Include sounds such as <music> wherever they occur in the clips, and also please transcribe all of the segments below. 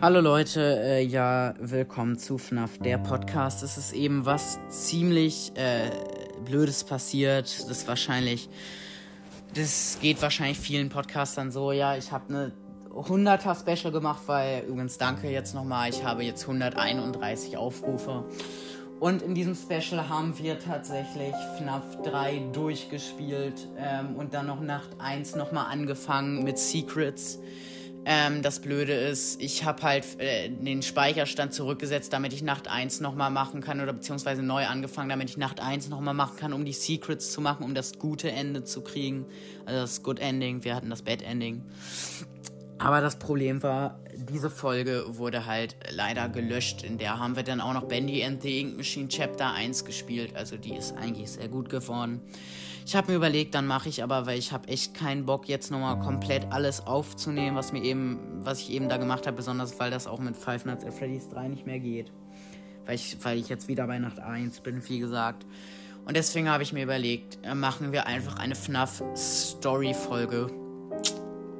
Hallo Leute, äh, ja, willkommen zu FNAF, der Podcast. Es ist eben was ziemlich äh, Blödes passiert. Das wahrscheinlich, das geht wahrscheinlich vielen Podcastern so. Ja, ich habe eine 100er Special gemacht, weil, übrigens danke jetzt nochmal, ich habe jetzt 131 Aufrufe. Und in diesem Special haben wir tatsächlich FNAF 3 durchgespielt ähm, und dann noch Nacht 1 nochmal angefangen mit Secrets. Ähm, das Blöde ist, ich habe halt äh, den Speicherstand zurückgesetzt, damit ich Nacht 1 nochmal machen kann oder beziehungsweise neu angefangen, damit ich Nacht 1 nochmal machen kann, um die Secrets zu machen, um das gute Ende zu kriegen. Also das Good Ending, wir hatten das Bad Ending. Aber das Problem war, diese Folge wurde halt leider gelöscht. In der haben wir dann auch noch Bendy and the Ink Machine Chapter 1 gespielt. Also die ist eigentlich sehr gut geworden. Ich habe mir überlegt, dann mache ich aber, weil ich habe echt keinen Bock, jetzt nochmal komplett alles aufzunehmen, was mir eben, was ich eben da gemacht habe, besonders weil das auch mit Five Nights at Freddy's 3 nicht mehr geht. Weil ich, weil ich jetzt wieder bei Nacht 1 bin, wie gesagt. Und deswegen habe ich mir überlegt, äh, machen wir einfach eine FNAF-Story-Folge.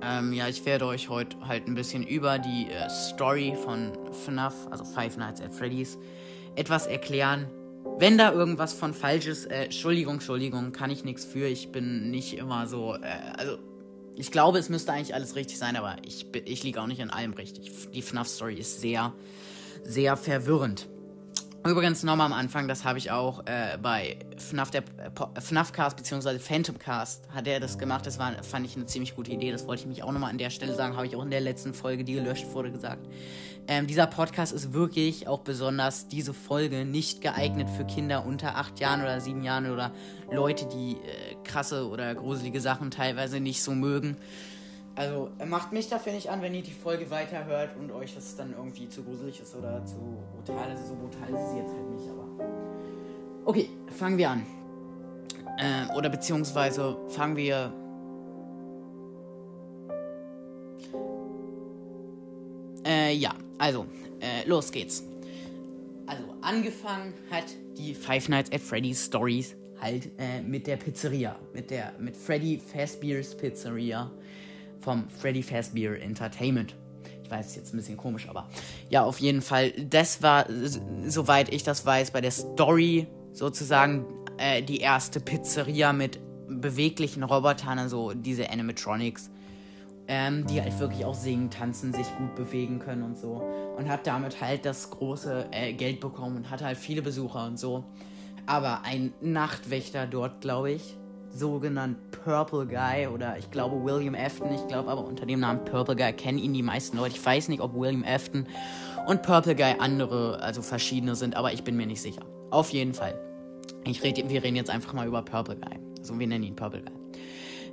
Ähm, ja, ich werde euch heute halt ein bisschen über die äh, Story von FNAF, also Five Nights at Freddy's, etwas erklären wenn da irgendwas von falsch ist, äh, Entschuldigung, Entschuldigung, kann ich nichts für. Ich bin nicht immer so, äh, also ich glaube, es müsste eigentlich alles richtig sein, aber ich, ich liege auch nicht in allem richtig. Die FNAF-Story ist sehr, sehr verwirrend. Übrigens nochmal am Anfang, das habe ich auch äh, bei FNAF, der, äh, FNAF Cast bzw. Phantom Cast hat er das gemacht. Das war, fand ich eine ziemlich gute Idee. Das wollte ich mich auch nochmal an der Stelle sagen. Habe ich auch in der letzten Folge, die gelöscht wurde, gesagt. Ähm, dieser Podcast ist wirklich auch besonders diese Folge nicht geeignet für Kinder unter 8 Jahren oder 7 Jahren oder Leute, die äh, krasse oder gruselige Sachen teilweise nicht so mögen. Also macht mich dafür nicht an, wenn ihr die Folge weiterhört und euch das dann irgendwie zu gruselig ist oder zu brutal ist. So brutal ist sie jetzt halt nicht, aber. Okay, fangen wir an. Äh, oder beziehungsweise fangen wir. Äh, ja, also, äh, los geht's. Also, angefangen hat die Five Nights at Freddy's Stories halt äh, mit der Pizzeria. Mit der, mit Freddy Fazbear's Pizzeria vom Freddy Fazbear Entertainment. Ich weiß, ist jetzt ein bisschen komisch, aber ja, auf jeden Fall. Das war, soweit ich das weiß, bei der Story sozusagen äh, die erste Pizzeria mit beweglichen Robotern, also diese Animatronics, ähm, die halt wirklich auch singen, tanzen, sich gut bewegen können und so. Und hat damit halt das große äh, Geld bekommen und hatte halt viele Besucher und so. Aber ein Nachtwächter dort, glaube ich, sogenannt Purple Guy oder ich glaube William Afton. Ich glaube aber unter dem Namen Purple Guy kennen ihn die meisten Leute. Ich weiß nicht, ob William Afton und Purple Guy andere, also verschiedene sind, aber ich bin mir nicht sicher. Auf jeden Fall. Ich red, wir reden jetzt einfach mal über Purple Guy. Also wir nennen ihn Purple Guy.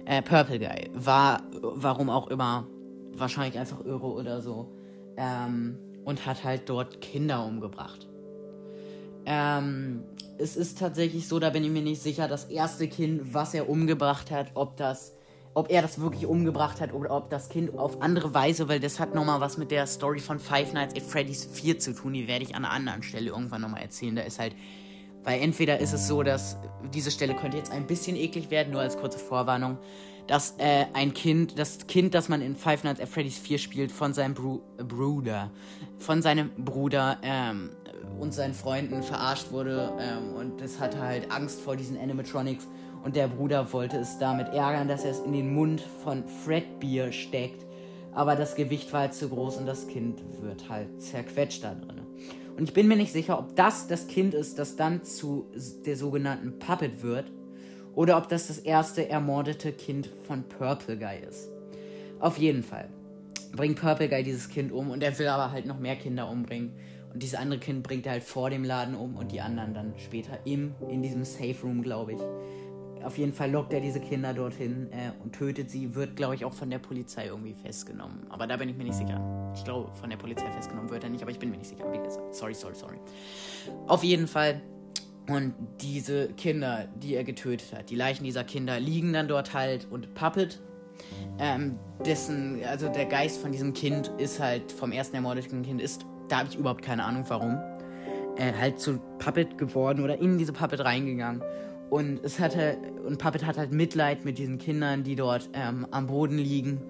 Äh, Purple Guy war, warum auch immer, wahrscheinlich einfach irre oder so. Ähm, und hat halt dort Kinder umgebracht. Ähm, es ist tatsächlich so, da bin ich mir nicht sicher, das erste Kind, was er umgebracht hat, ob das, ob er das wirklich umgebracht hat oder ob das Kind auf andere Weise, weil das hat nochmal was mit der Story von Five Nights at Freddy's 4 zu tun, die werde ich an einer anderen Stelle irgendwann nochmal erzählen. Da ist halt, weil entweder ist es so, dass diese Stelle könnte jetzt ein bisschen eklig werden, nur als kurze Vorwarnung, dass äh, ein Kind, das Kind, das man in Five Nights at Freddy's 4 spielt, von seinem Bru Bruder, von seinem Bruder ähm, und seinen Freunden verarscht wurde ähm, und das hatte halt Angst vor diesen Animatronics und der Bruder wollte es damit ärgern, dass er es in den Mund von Fredbeer steckt, aber das Gewicht war halt zu groß und das Kind wird halt zerquetscht da drin. Und ich bin mir nicht sicher, ob das das Kind ist, das dann zu der sogenannten Puppet wird oder ob das das erste ermordete Kind von Purple Guy ist. Auf jeden Fall bringt Purple Guy dieses Kind um und er will aber halt noch mehr Kinder umbringen. Dieses andere Kind bringt er halt vor dem Laden um und die anderen dann später im, in diesem Safe Room, glaube ich. Auf jeden Fall lockt er diese Kinder dorthin äh, und tötet sie, wird, glaube ich, auch von der Polizei irgendwie festgenommen. Aber da bin ich mir nicht sicher. Ich glaube, von der Polizei festgenommen wird er nicht, aber ich bin mir nicht sicher. Wie gesagt, sorry, sorry, sorry. Auf jeden Fall. Und diese Kinder, die er getötet hat, die Leichen dieser Kinder liegen dann dort halt und Puppet, ähm, dessen, also der Geist von diesem Kind ist halt vom ersten ermordeten Kind ist da habe ich überhaupt keine Ahnung warum, äh, halt zu Puppet geworden oder in diese Puppet reingegangen Und es hatte, und Puppet hat halt Mitleid mit diesen Kindern, die dort ähm, am Boden liegen.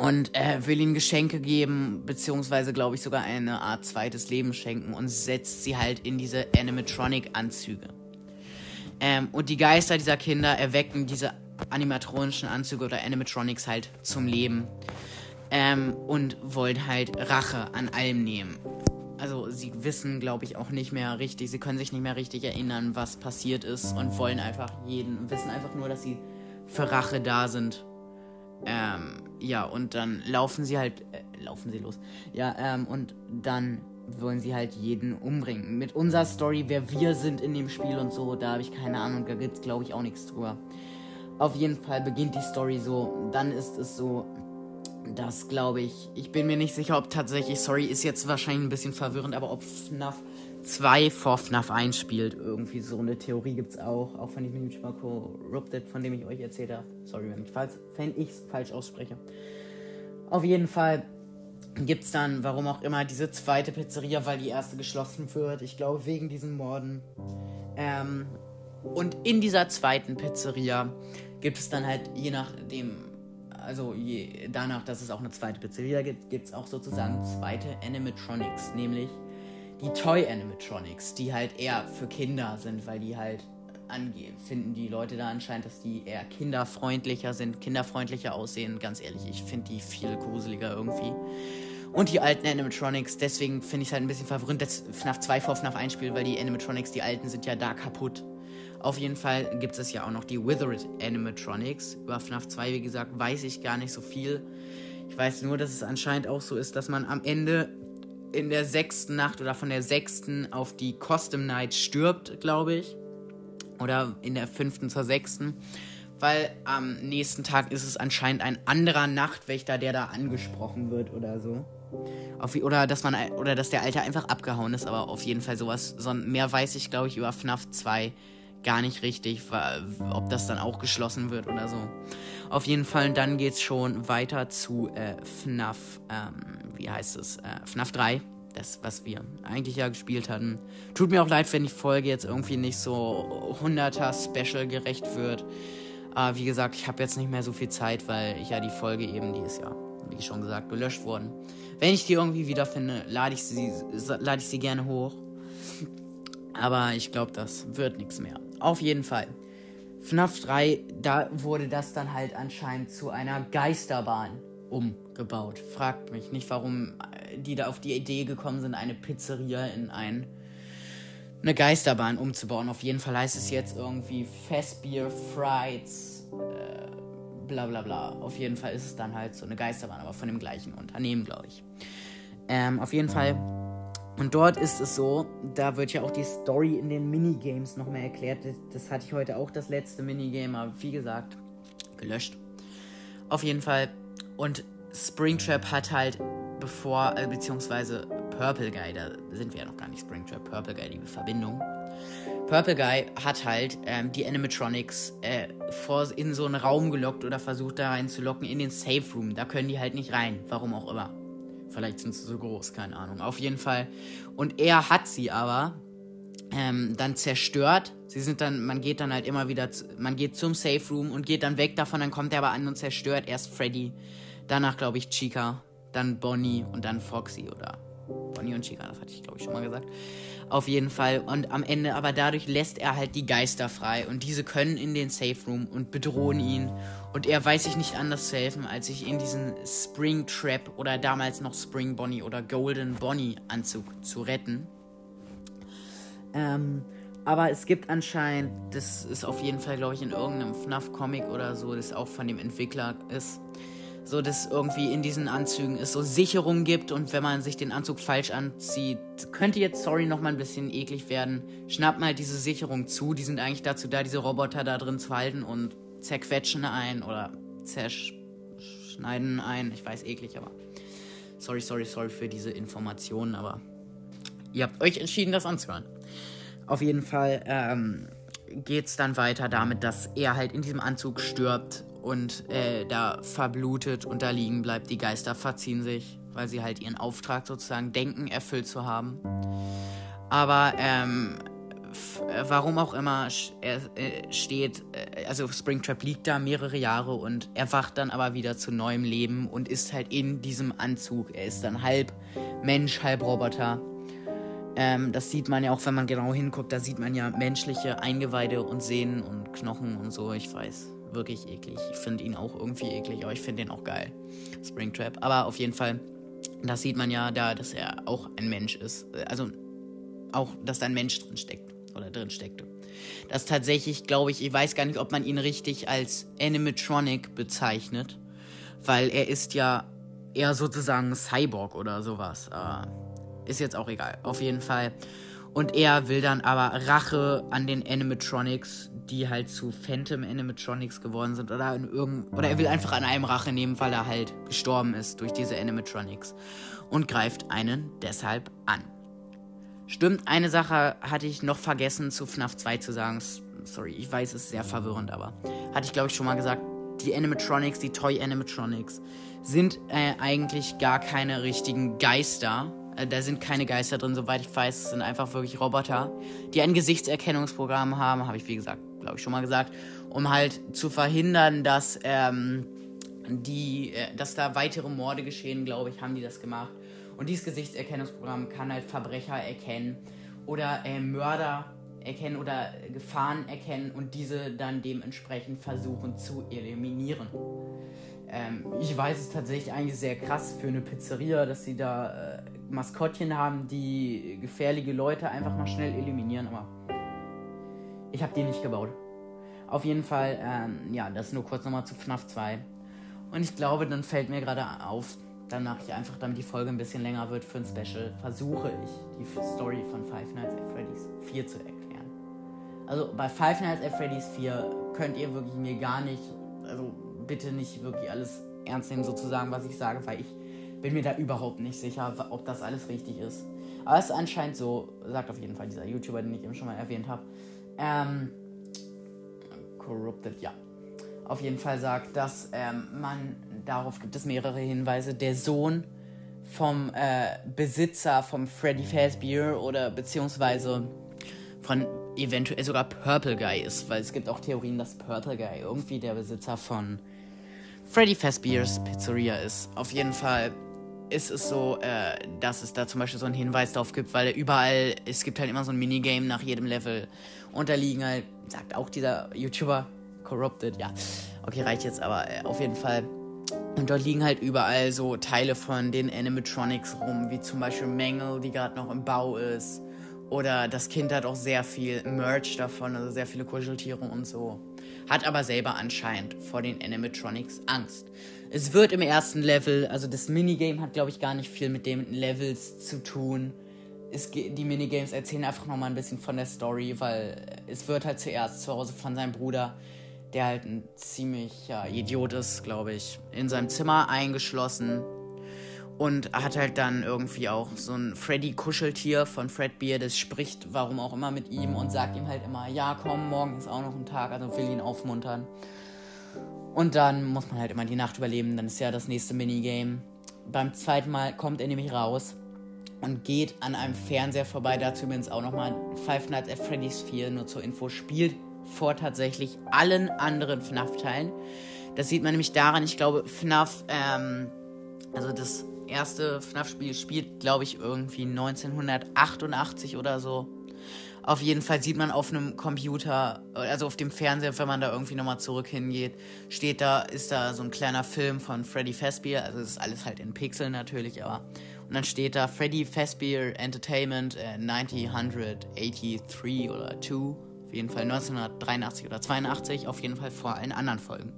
Und er will ihnen Geschenke geben, beziehungsweise, glaube ich, sogar eine Art zweites Leben schenken und setzt sie halt in diese Animatronic-Anzüge. Ähm, und die Geister dieser Kinder erwecken diese animatronischen Anzüge oder Animatronics halt zum Leben. Ähm, und wollen halt Rache an allem nehmen also sie wissen, glaube ich, auch nicht mehr richtig, sie können sich nicht mehr richtig erinnern, was passiert ist und wollen einfach jeden, wissen einfach nur, dass sie für Rache da sind. Ähm, ja, und dann laufen sie halt, äh, laufen sie los. Ja, ähm, und dann wollen sie halt jeden umbringen. Mit unserer Story, wer wir sind in dem Spiel und so, da habe ich keine Ahnung, da gibt es, glaube ich, auch nichts drüber. Auf jeden Fall beginnt die Story so, dann ist es so, das glaube ich. Ich bin mir nicht sicher, ob tatsächlich, sorry, ist jetzt wahrscheinlich ein bisschen verwirrend, aber ob FNAF 2 vor FNAF 1 spielt. Irgendwie so eine Theorie gibt es auch. Auch von dem Spiel Corrupted, von dem ich euch erzählt habe. Sorry, wenn ich es falsch ausspreche. Auf jeden Fall gibt es dann, warum auch immer, diese zweite Pizzeria, weil die erste geschlossen wird. Ich glaube, wegen diesen Morden. Ähm, und in dieser zweiten Pizzeria gibt es dann halt, je nachdem, also je, danach, dass es auch eine zweite Pizzeria gibt, gibt es auch sozusagen zweite Animatronics, nämlich die Toy Animatronics, die halt eher für Kinder sind, weil die halt finden die Leute da anscheinend, dass die eher kinderfreundlicher sind, kinderfreundlicher aussehen. Ganz ehrlich, ich finde die viel gruseliger irgendwie. Und die alten Animatronics, deswegen finde ich es halt ein bisschen verwirrend, dass FNAF 2 vor FNAF 1 spielt, weil die Animatronics, die alten, sind ja da kaputt. Auf jeden Fall gibt es ja auch noch die Withered Animatronics. Über FNAF 2, wie gesagt, weiß ich gar nicht so viel. Ich weiß nur, dass es anscheinend auch so ist, dass man am Ende in der sechsten Nacht oder von der sechsten auf die Custom Night stirbt, glaube ich. Oder in der fünften zur sechsten. Weil am nächsten Tag ist es anscheinend ein anderer Nachtwächter, der da angesprochen wird oder so. Auf, oder dass man oder dass der Alte einfach abgehauen ist, aber auf jeden Fall sowas. So, mehr weiß ich, glaube ich, über FNAF 2 gar nicht richtig, ob das dann auch geschlossen wird oder so. Auf jeden Fall, dann geht es schon weiter zu äh, FNAF, ähm, wie heißt es, äh, FNAF 3. Das, was wir eigentlich ja gespielt hatten. Tut mir auch leid, wenn die Folge jetzt irgendwie nicht so 100er Special gerecht wird. Aber wie gesagt, ich habe jetzt nicht mehr so viel Zeit, weil ich ja die Folge eben, die ist ja, wie schon gesagt, gelöscht worden. Wenn ich die irgendwie wiederfinde, lade ich sie, lade ich sie gerne hoch. Aber ich glaube, das wird nichts mehr. Auf jeden Fall. FNAF 3, da wurde das dann halt anscheinend zu einer Geisterbahn umgebaut. Fragt mich nicht, warum äh, die da auf die Idee gekommen sind, eine Pizzeria in ein, eine Geisterbahn umzubauen. Auf jeden Fall heißt es jetzt irgendwie Festbier, Frieds, äh, bla bla bla. Auf jeden Fall ist es dann halt so eine Geisterbahn, aber von dem gleichen Unternehmen, glaube ich. Ähm, auf jeden Fall und dort ist es so, da wird ja auch die Story in den Minigames nochmal erklärt. Das, hatte ich heute auch, das letzte Minigame, aber wie gesagt, gelöscht. Auf jeden Fall. Und Springtrap hat halt, bevor, äh, beziehungsweise Purple Guy, da sind wir ja noch gar nicht Springtrap, Purple Guy, die Verbindung. Purple Guy hat halt ähm, die Animatronics äh, vor, in so einen Raum gelockt oder versucht da reinzulocken in den Safe Room. Da können die halt nicht rein, warum auch immer. Vielleicht sind sie so groß, keine Ahnung. Auf jeden Fall. Und er hat sie aber ähm, dann zerstört. Sie sind dann, man geht dann halt immer wieder, zu, man geht zum Safe Room und geht dann weg davon. Dann kommt er aber an und zerstört erst Freddy. Danach, glaube ich, Chica. Dann Bonnie und dann Foxy oder Bonnie und Chica, das hatte ich, glaube ich, schon mal gesagt. Auf jeden Fall. Und am Ende, aber dadurch lässt er halt die Geister frei. Und diese können in den Safe Room und bedrohen ihn. Und er weiß sich nicht anders zu helfen, als sich in diesen Spring Trap oder damals noch Spring Bonnie oder Golden Bonnie Anzug zu retten. Ähm, aber es gibt anscheinend, das ist auf jeden Fall, glaube ich, in irgendeinem FNAF-Comic oder so, das auch von dem Entwickler ist, so dass irgendwie in diesen Anzügen es so Sicherungen gibt und wenn man sich den Anzug falsch anzieht, könnte jetzt, sorry, nochmal ein bisschen eklig werden, schnappt mal diese Sicherung zu. Die sind eigentlich dazu da, diese Roboter da drin zu halten und zerquetschen ein oder zerschneiden ein. Ich weiß, eklig, aber sorry, sorry, sorry für diese Informationen, aber ihr habt euch entschieden, das anzuhören. Auf jeden Fall ähm, geht es dann weiter damit, dass er halt in diesem Anzug stirbt und äh, da verblutet und da liegen bleibt. Die Geister verziehen sich, weil sie halt ihren Auftrag sozusagen denken, erfüllt zu haben. Aber ähm, äh, warum auch immer er äh, steht, äh, also Springtrap liegt da mehrere Jahre und er wacht dann aber wieder zu neuem Leben und ist halt in diesem Anzug. Er ist dann halb Mensch, halb Roboter. Ähm, das sieht man ja auch, wenn man genau hinguckt, da sieht man ja menschliche Eingeweide und Sehnen und Knochen und so. Ich weiß, wirklich eklig. Ich finde ihn auch irgendwie eklig, aber ich finde ihn auch geil. Springtrap. Aber auf jeden Fall, das sieht man ja da, dass er auch ein Mensch ist. Also auch, dass da ein Mensch drin steckt oder drin steckte. Das tatsächlich, glaube ich, ich weiß gar nicht, ob man ihn richtig als Animatronic bezeichnet, weil er ist ja eher sozusagen Cyborg oder sowas. Äh, ist jetzt auch egal. Auf jeden Fall. Und er will dann aber Rache an den Animatronics, die halt zu Phantom Animatronics geworden sind. Oder, in irgend oder er will einfach an einem Rache nehmen, weil er halt gestorben ist durch diese Animatronics. Und greift einen deshalb an. Stimmt, eine Sache hatte ich noch vergessen zu FNAF 2 zu sagen. Sorry, ich weiß, es ist sehr verwirrend, aber hatte ich glaube ich schon mal gesagt. Die Animatronics, die Toy Animatronics, sind äh, eigentlich gar keine richtigen Geister. Äh, da sind keine Geister drin, soweit ich weiß. Es sind einfach wirklich Roboter, die ein Gesichtserkennungsprogramm haben, habe ich wie gesagt, glaube ich schon mal gesagt, um halt zu verhindern, dass ähm, die, äh, dass da weitere Morde geschehen, glaube ich, haben die das gemacht. Und dieses Gesichtserkennungsprogramm kann halt Verbrecher erkennen oder äh, Mörder erkennen oder Gefahren erkennen und diese dann dementsprechend versuchen zu eliminieren. Ähm, ich weiß es tatsächlich eigentlich sehr krass für eine Pizzeria, dass sie da äh, Maskottchen haben, die gefährliche Leute einfach mal schnell eliminieren, aber ich habe die nicht gebaut. Auf jeden Fall, ähm, ja, das nur kurz nochmal zu FNAF 2. Und ich glaube, dann fällt mir gerade auf, dann mache ich einfach, damit die Folge ein bisschen länger wird für ein Special, versuche ich die Story von Five Nights at Freddy's 4 zu erklären. Also bei Five Nights at Freddy's 4 könnt ihr wirklich mir gar nicht, also bitte nicht wirklich alles ernst nehmen sozusagen, was ich sage, weil ich bin mir da überhaupt nicht sicher, ob das alles richtig ist. Aber es ist anscheinend so, sagt auf jeden Fall dieser YouTuber, den ich eben schon mal erwähnt habe. Ähm, corrupted, ja auf jeden Fall sagt, dass ähm, man, darauf gibt es mehrere Hinweise, der Sohn vom äh, Besitzer vom Freddy Fazbear oder beziehungsweise von eventuell sogar Purple Guy ist, weil es gibt auch Theorien, dass Purple Guy irgendwie der Besitzer von Freddy Fazbears Pizzeria ist. Auf jeden Fall ist es so, äh, dass es da zum Beispiel so einen Hinweis darauf gibt, weil überall, es gibt halt immer so ein Minigame nach jedem Level und da liegen halt, sagt auch dieser YouTuber, Corrupted, ja. Okay, reicht jetzt, aber äh, auf jeden Fall. Und dort liegen halt überall so Teile von den Animatronics rum, wie zum Beispiel Mangle, die gerade noch im Bau ist. Oder das Kind hat auch sehr viel Merch davon, also sehr viele Kuscheltiere und so. Hat aber selber anscheinend vor den Animatronics Angst. Es wird im ersten Level, also das Minigame hat glaube ich gar nicht viel mit den Levels zu tun. Es, die Minigames erzählen einfach nochmal ein bisschen von der Story, weil es wird halt zuerst zu Hause von seinem Bruder der halt ein ziemlicher Idiot ist, glaube ich, in seinem Zimmer eingeschlossen und hat halt dann irgendwie auch so ein Freddy-Kuscheltier von Fred Beer, das spricht, warum auch immer, mit ihm und sagt ihm halt immer, ja komm, morgen ist auch noch ein Tag, also will ihn aufmuntern. Und dann muss man halt immer die Nacht überleben, dann ist ja das nächste Minigame. Beim zweiten Mal kommt er nämlich raus und geht an einem Fernseher vorbei, dazu übrigens auch nochmal Five Nights at Freddy's 4, nur zur Info, spielt vor tatsächlich allen anderen FNAF-Teilen. Das sieht man nämlich daran, ich glaube, FNAF, ähm, also das erste FNAF-Spiel spielt, glaube ich, irgendwie 1988 oder so. Auf jeden Fall sieht man auf einem Computer, also auf dem Fernseher, wenn man da irgendwie nochmal zurück hingeht, steht da, ist da so ein kleiner Film von Freddy Fazbear, also das ist alles halt in Pixeln natürlich, aber und dann steht da Freddy Fazbear Entertainment äh, 1983 oder 2 jeden Fall 1983 oder 82, auf jeden Fall vor allen anderen Folgen.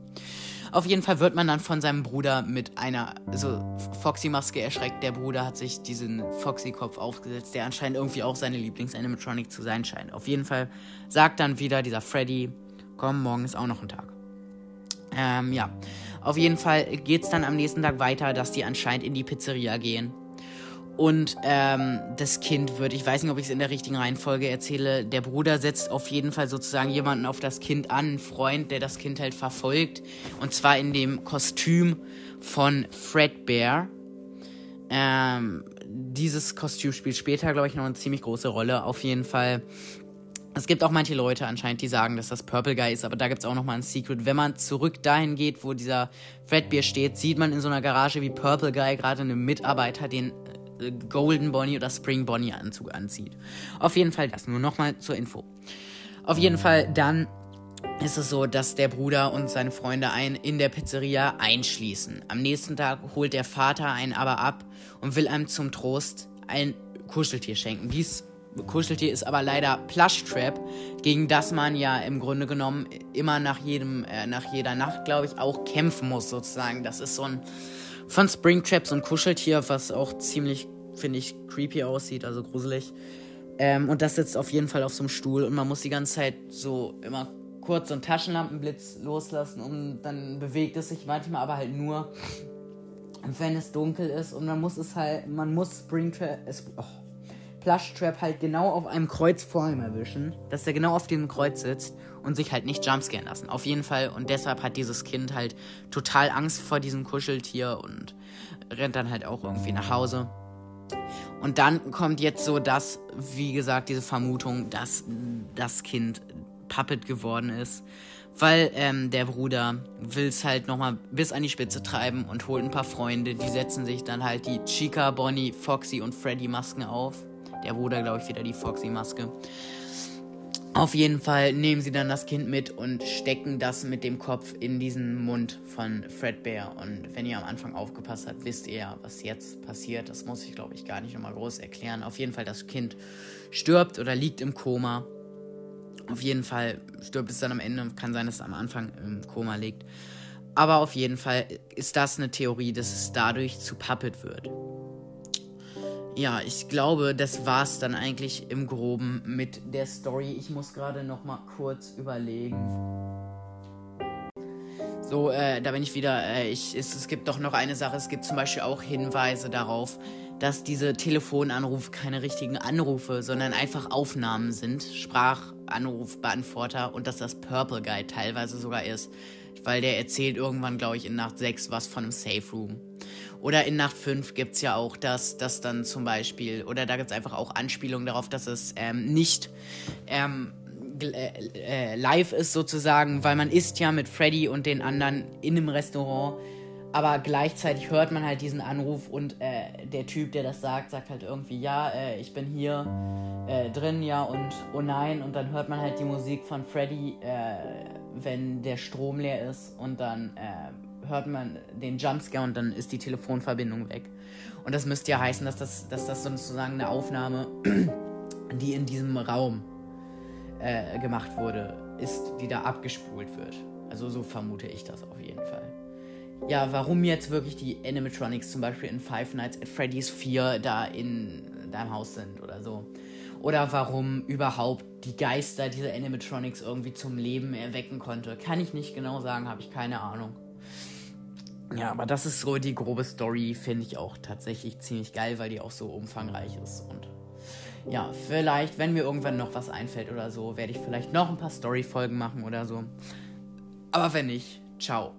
Auf jeden Fall wird man dann von seinem Bruder mit einer so Foxy-Maske erschreckt. Der Bruder hat sich diesen Foxy-Kopf aufgesetzt, der anscheinend irgendwie auch seine Lieblings-Animatronic zu sein scheint. Auf jeden Fall sagt dann wieder dieser Freddy, komm, morgen ist auch noch ein Tag. Ähm, ja. Auf jeden Fall geht es dann am nächsten Tag weiter, dass die anscheinend in die Pizzeria gehen und ähm, das Kind wird, ich weiß nicht, ob ich es in der richtigen Reihenfolge erzähle, der Bruder setzt auf jeden Fall sozusagen jemanden auf das Kind an, einen Freund, der das Kind halt verfolgt. Und zwar in dem Kostüm von Fred Bear. Ähm, dieses Kostüm spielt später, glaube ich, noch eine ziemlich große Rolle. Auf jeden Fall Es gibt auch manche Leute anscheinend, die sagen, dass das Purple Guy ist, aber da gibt es auch nochmal ein Secret. Wenn man zurück dahin geht, wo dieser Fredbeer steht, sieht man in so einer Garage wie Purple Guy gerade einen Mitarbeiter den Golden Bonnie oder Spring Bonnie Anzug anzieht. Auf jeden Fall das, nur nochmal zur Info. Auf jeden Fall dann ist es so, dass der Bruder und seine Freunde einen in der Pizzeria einschließen. Am nächsten Tag holt der Vater einen aber ab und will einem zum Trost ein Kuscheltier schenken. Dies Kuscheltier ist aber leider Plushtrap, gegen das man ja im Grunde genommen immer nach jedem, äh, nach jeder Nacht, glaube ich, auch kämpfen muss, sozusagen. Das ist so ein von Springtrap so ein Kuscheltier, was auch ziemlich, finde ich, creepy aussieht, also gruselig. Ähm, und das sitzt auf jeden Fall auf so einem Stuhl und man muss die ganze Zeit so immer kurz so einen Taschenlampenblitz loslassen und dann bewegt es sich manchmal aber halt nur, wenn es dunkel ist und man muss es halt, man muss Springtrap, oh, Plushtrap halt genau auf einem Kreuz vor ihm erwischen, dass er genau auf dem Kreuz sitzt und sich halt nicht jumpscaren lassen. Auf jeden Fall und deshalb hat dieses Kind halt total Angst vor diesem Kuscheltier und rennt dann halt auch irgendwie nach Hause. Und dann kommt jetzt so das, wie gesagt, diese Vermutung, dass das Kind Puppet geworden ist. Weil ähm, der Bruder will es halt nochmal bis an die Spitze treiben und holt ein paar Freunde. Die setzen sich dann halt die Chica, Bonnie, Foxy und Freddy Masken auf. Der Bruder, glaube ich, wieder die Foxy-Maske. Auf jeden Fall nehmen sie dann das Kind mit und stecken das mit dem Kopf in diesen Mund von Fredbear. Und wenn ihr am Anfang aufgepasst habt, wisst ihr ja, was jetzt passiert. Das muss ich, glaube ich, gar nicht nochmal groß erklären. Auf jeden Fall, das Kind stirbt oder liegt im Koma. Auf jeden Fall stirbt es dann am Ende. Kann sein, dass es am Anfang im Koma liegt. Aber auf jeden Fall ist das eine Theorie, dass es dadurch zu Puppet wird ja, ich glaube, das war's dann eigentlich im Groben mit der Story. Ich muss gerade noch mal kurz überlegen. So, äh, da bin ich wieder. Äh, ich, es, es gibt doch noch eine Sache. Es gibt zum Beispiel auch Hinweise darauf, dass diese Telefonanrufe keine richtigen Anrufe, sondern einfach Aufnahmen sind. Sprachanrufbeantworter und dass das Purple Guy teilweise sogar ist. Weil der erzählt irgendwann, glaube ich, in Nacht 6 was von einem Safe Room. Oder in Nacht 5 gibt es ja auch das, das dann zum Beispiel, oder da gibt es einfach auch Anspielungen darauf, dass es ähm, nicht ähm, äh, äh, live ist sozusagen, weil man isst ja mit Freddy und den anderen in einem Restaurant, aber gleichzeitig hört man halt diesen Anruf und äh, der Typ, der das sagt, sagt halt irgendwie, ja, äh, ich bin hier äh, drin, ja, und oh nein, und dann hört man halt die Musik von Freddy, wenn der Strom leer ist und dann hört man den Jumpscare und dann ist die Telefonverbindung weg. Und das müsste ja heißen, dass das, dass das sozusagen eine Aufnahme, <clears throat> die in diesem Raum äh, gemacht wurde, ist, die da abgespult wird. Also so vermute ich das auf jeden Fall. Ja, warum jetzt wirklich die Animatronics zum Beispiel in Five Nights at Freddy's 4 da in deinem Haus sind oder so. Oder warum überhaupt die Geister diese Animatronics irgendwie zum Leben erwecken konnte. Kann ich nicht genau sagen, habe ich keine Ahnung. Ja, aber das ist so die grobe Story, finde ich auch tatsächlich ziemlich geil, weil die auch so umfangreich ist. Und ja, vielleicht, wenn mir irgendwann noch was einfällt oder so, werde ich vielleicht noch ein paar Story-Folgen machen oder so. Aber wenn nicht, ciao.